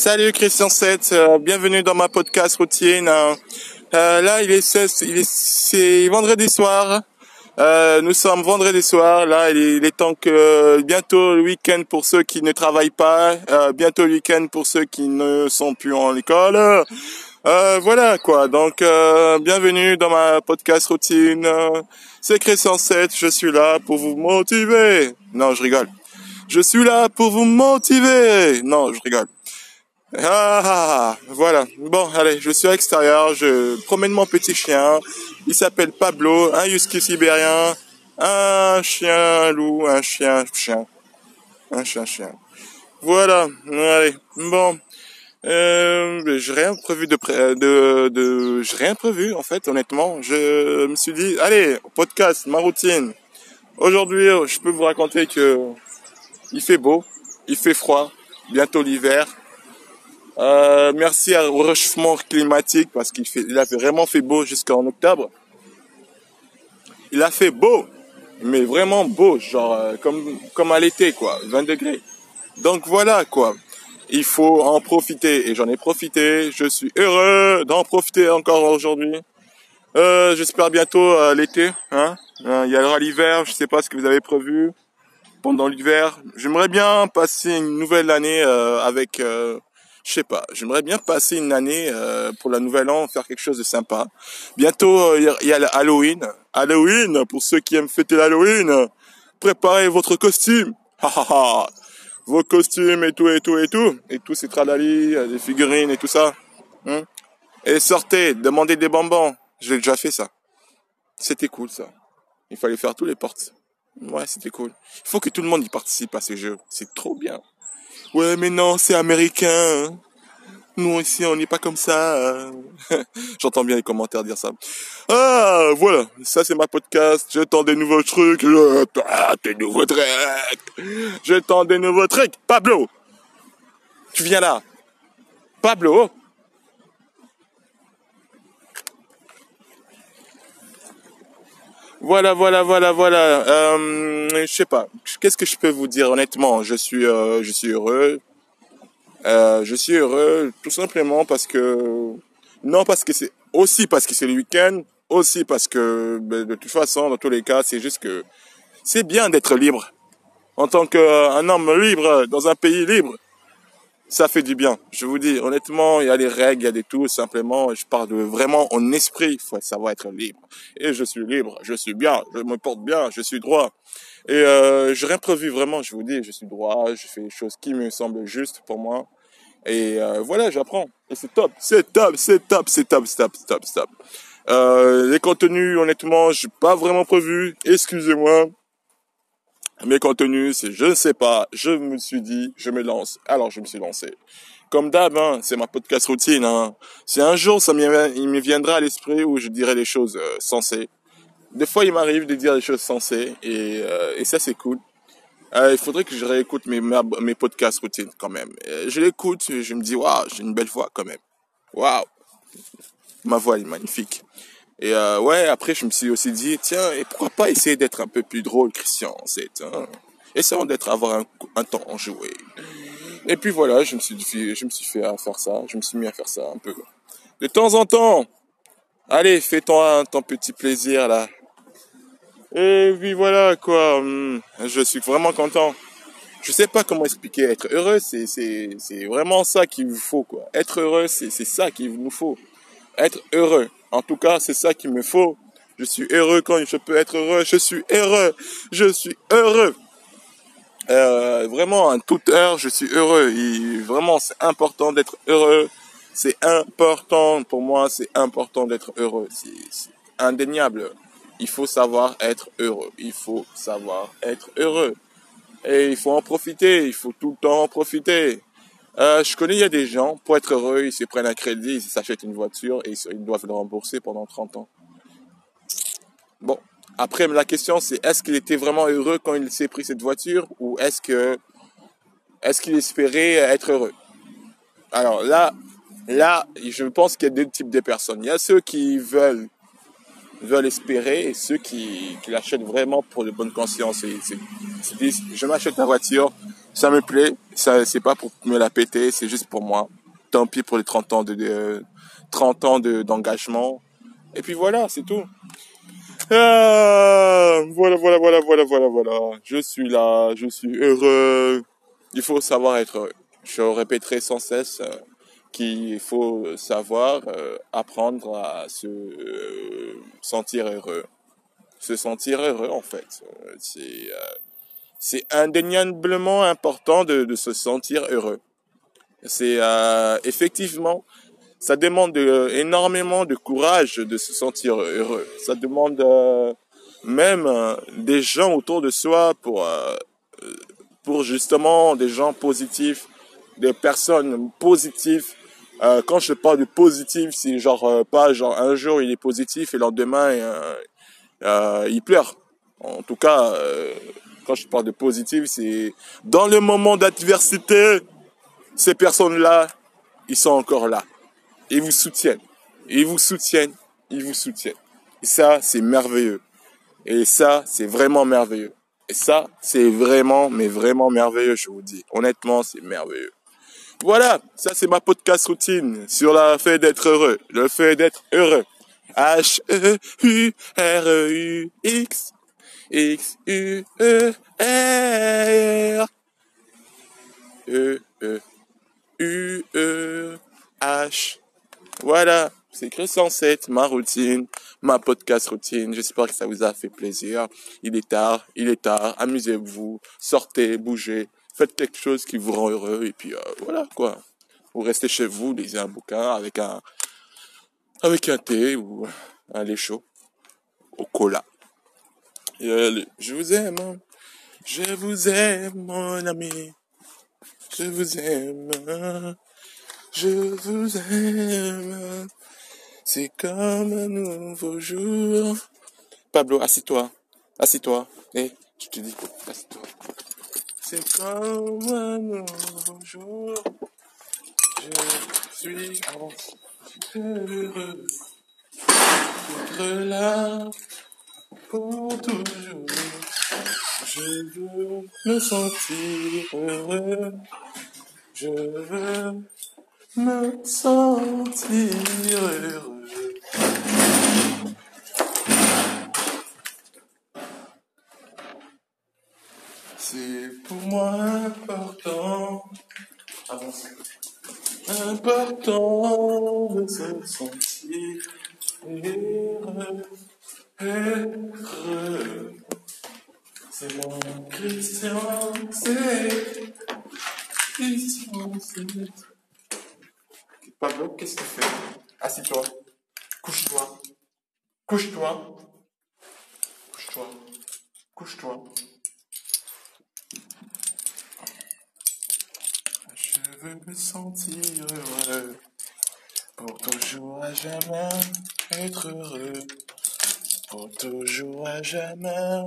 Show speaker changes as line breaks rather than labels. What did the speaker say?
Salut Christian 7, euh, bienvenue dans ma podcast routine. Euh, euh, là, il est 16, il est c'est vendredi soir. Euh, nous sommes vendredi soir. Là, il est, temps que bientôt le week-end pour ceux qui ne travaillent pas, bientôt le week-end pour ceux qui ne sont plus en école. voilà quoi. Donc, bienvenue dans ma podcast routine. C'est Christian 7, je suis là pour vous motiver. Non, je rigole. Je suis là pour vous motiver. Non, je rigole. Ah, voilà. Bon, allez, je suis à l'extérieur, je promène mon petit chien. Il s'appelle Pablo, un husky sibérien, un chien loup, un chien chien, un chien chien. Voilà, allez, bon. Euh, j'ai rien prévu de, de, de j'ai rien prévu en fait, honnêtement. Je me suis dit, allez, podcast, ma routine. Aujourd'hui, je peux vous raconter que il fait beau, il fait froid, bientôt l'hiver. Euh, merci au réchauffement climatique parce qu'il fait, il a vraiment fait beau jusqu'en octobre. Il a fait beau, mais vraiment beau, genre euh, comme comme à l'été quoi, 20 degrés. Donc voilà quoi. Il faut en profiter et j'en ai profité. Je suis heureux d'en profiter encore aujourd'hui. Euh, J'espère bientôt euh, l'été. Hein. Euh, il y aura l'hiver. Je sais pas ce que vous avez prévu pendant l'hiver. J'aimerais bien passer une nouvelle année avec je sais pas, j'aimerais bien passer une année euh, pour la nouvelle an, faire quelque chose de sympa. Bientôt, euh, il y a l'Halloween. Halloween, pour ceux qui aiment fêter l'Halloween, préparez votre costume. Vos costumes et tout, et tout, et tout. Et tout ces tralali, des figurines et tout ça. Hein. Et sortez, demandez des bonbons. J'ai déjà fait ça. C'était cool ça. Il fallait faire tous les portes. Ouais, c'était cool. Il faut que tout le monde y participe à ces jeux. C'est trop bien. Ouais, mais non, c'est américain. Nous ici, on n'est pas comme ça. J'entends bien les commentaires dire ça. Ah, voilà. Ça, c'est ma podcast. Je tends des nouveaux trucs. Je tends des nouveaux trucs. Je tends des nouveaux trucs. Pablo. Tu viens là. Pablo. Voilà, voilà, voilà, voilà. Euh, je sais pas. Qu'est-ce que je peux vous dire honnêtement? Je suis, euh, je suis heureux. Euh, je suis heureux tout simplement parce que non parce que c'est aussi parce que c'est le week-end, aussi parce que ben, de toute façon dans tous les cas c'est juste que c'est bien d'être libre en tant qu'un homme libre dans un pays libre ça fait du bien. Je vous dis, honnêtement, il y a des règles, il y a des tout, simplement, je parle vraiment en esprit, il faut savoir être libre. Et je suis libre, je suis bien, je me porte bien, je suis droit. Et euh, je prévu vraiment, je vous dis, je suis droit, je fais les choses qui me semblent justes pour moi. Et euh, voilà, j'apprends. Et c'est top, c'est top, c'est top, c'est top, c'est top, c'est top, top. Euh, les contenus, honnêtement, j'ai pas vraiment prévu. Excusez-moi mes contenus, c'est je ne sais pas, je me suis dit, je me lance. Alors je me suis lancé. Comme d'hab, hein, c'est ma podcast routine. Hein. C'est un jour, ça il me viendra à l'esprit où je dirai les choses euh, sensées. Des fois, il m'arrive de dire des choses sensées et, euh, et ça, c'est cool. Euh, il faudrait que je réécoute mes, mes podcasts routines quand même. je l'écoute, je me dis, waouh, j'ai une belle voix quand même. Waouh, ma voix est magnifique. Et euh, ouais, après je me suis aussi dit, tiens, et pourquoi pas essayer d'être un peu plus drôle, Christian, c'est hein, essayons d'être avoir un, un temps enjoué. Et puis voilà, je me suis je me suis fait à faire ça, je me suis mis à faire ça un peu. De temps en temps, allez, fais ton, petit plaisir là. Et puis voilà quoi, hum, je suis vraiment content. Je sais pas comment expliquer. Être heureux, c'est c'est c'est vraiment ça qu'il vous faut quoi. Être heureux, c'est c'est ça qu'il nous faut. Être heureux. En tout cas, c'est ça qu'il me faut. Je suis heureux quand je peux être heureux. Je suis heureux. Je suis heureux. Euh, vraiment, à toute heure, je suis heureux. Vraiment, c'est important d'être heureux. C'est important pour moi. C'est important d'être heureux. C'est indéniable. Il faut savoir être heureux. Il faut savoir être heureux. Et il faut en profiter. Il faut tout le temps en profiter. Euh, je connais, il y a des gens, pour être heureux, ils se prennent un crédit, ils s'achètent une voiture et ils doivent le rembourser pendant 30 ans. Bon, après, la question c'est, est-ce qu'il était vraiment heureux quand il s'est pris cette voiture ou est-ce que, est-ce qu'il espérait être heureux? Alors là, là, je pense qu'il y a deux types de personnes. Il y a ceux qui veulent, veulent espérer et ceux qui, qui l'achètent vraiment pour de bonne conscience et se disent, je m'achète la voiture, Ça me plaît. Ça, c'est pas pour me la péter, c'est juste pour moi. Tant pis pour les 30 ans de, 30 ans de, d'engagement. Et puis voilà, c'est tout. Ah, voilà, voilà, voilà, voilà, voilà, voilà. Je suis là, je suis heureux. Il faut savoir être heureux. Je répéterai sans cesse euh, qu'il faut savoir euh, apprendre à se euh, sentir heureux. Se sentir heureux, en fait. C'est c'est indéniablement important de, de, se sentir heureux. C'est effectivement ça demande énormément de courage de se sentir heureux. Ça demande euh, même euh, des gens autour de soi pour euh, pour justement des gens positifs, des personnes positives. quand je parle de positif, c'est genre pas genre un jour il est positif et le lendemain il pleure. En tout cas, quand je parle de positif, c'est dans le moment d'adversité, ces personnes-là, ils sont encore là ils vous soutiennent. Ils vous soutiennent, ils vous soutiennent. Et ça, c'est merveilleux. Et ça, c'est vraiment merveilleux. Et ça, c'est vraiment, mais vraiment merveilleux, je vous dis. Honnêtement, c'est merveilleux. Voilà, ça c'est ma podcast routine sur le fait d'être heureux. Le fait d'être heureux. H-E-U-R-E-U-X. X-U-E-R. E-E-U-E-H. Voilà, c'est écrit 107, ma routine, ma podcast routine. J'espère que ça vous a fait plaisir. Il est tard, il est tard. Amusez-vous, sortez, bougez, faites quelque chose qui vous rend heureux et puis euh, voilà quoi. Vous restez chez vous, lisez un bouquin avec un avec un thé ou un lait chaud au cola. Je vous aime, hein. je vous aime mon ami, je vous aime. Je vous aime. C'est comme un nouveau jour. Pablo, assis-toi. Assis-toi. Eh, je te dis, assis-toi. C'est comme un nouveau jour. Je suis heureux d'être là pour toujours. Je veux me sentir heureux. Je veux me sentir heureux. C'est pour moi important, important de se sentir heureux, C'est mon Christian, c'est Christian, c'est Pablo, qu'est-ce que tu fais? Assis-toi. Couche-toi. Couche-toi. Couche-toi. Couche-toi. Je veux me sentir heureux. Pour toujours à jamais être heureux. Pour toujours à jamais